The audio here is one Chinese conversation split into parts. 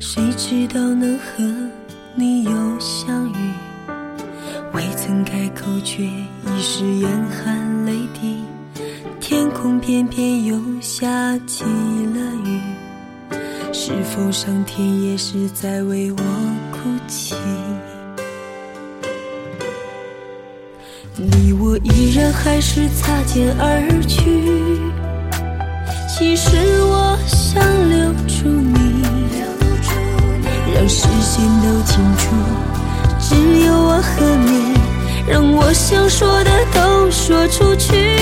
谁知道能和你有相遇？未曾开口却已是眼含泪滴。天空偏偏又下起了雨是否上天也是在为我哭泣你我依然还是擦肩而去其实我想留住你时间都清楚，只有我和你。让我想说的都说出去。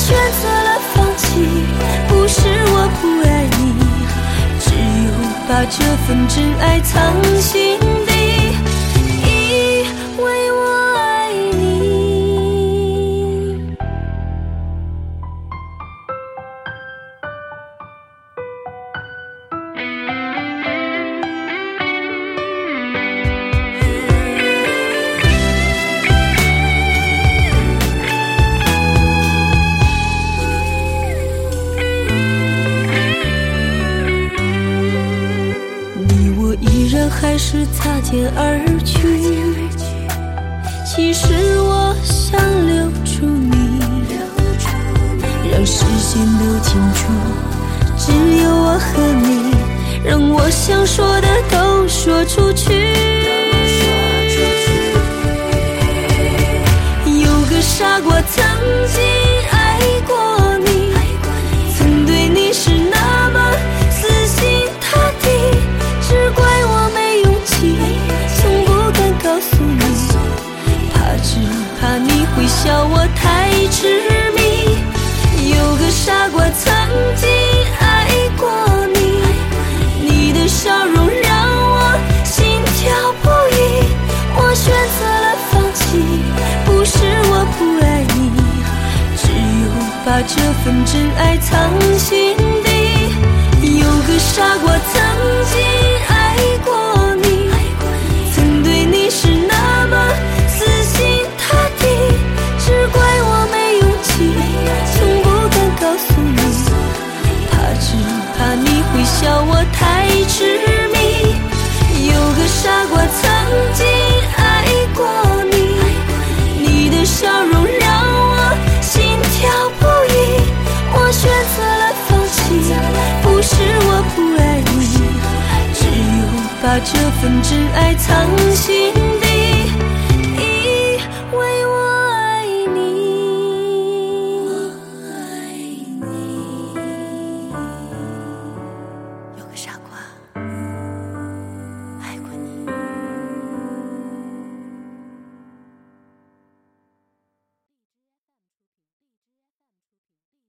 选择了放弃，不是我不爱你，只有把这份真爱藏心依然还是擦肩而去。其实我想留住你，让时间都清楚，只有我和你，让我想说的都说出去。把这份真爱藏心底。有个傻瓜曾经爱过这份挚爱藏心。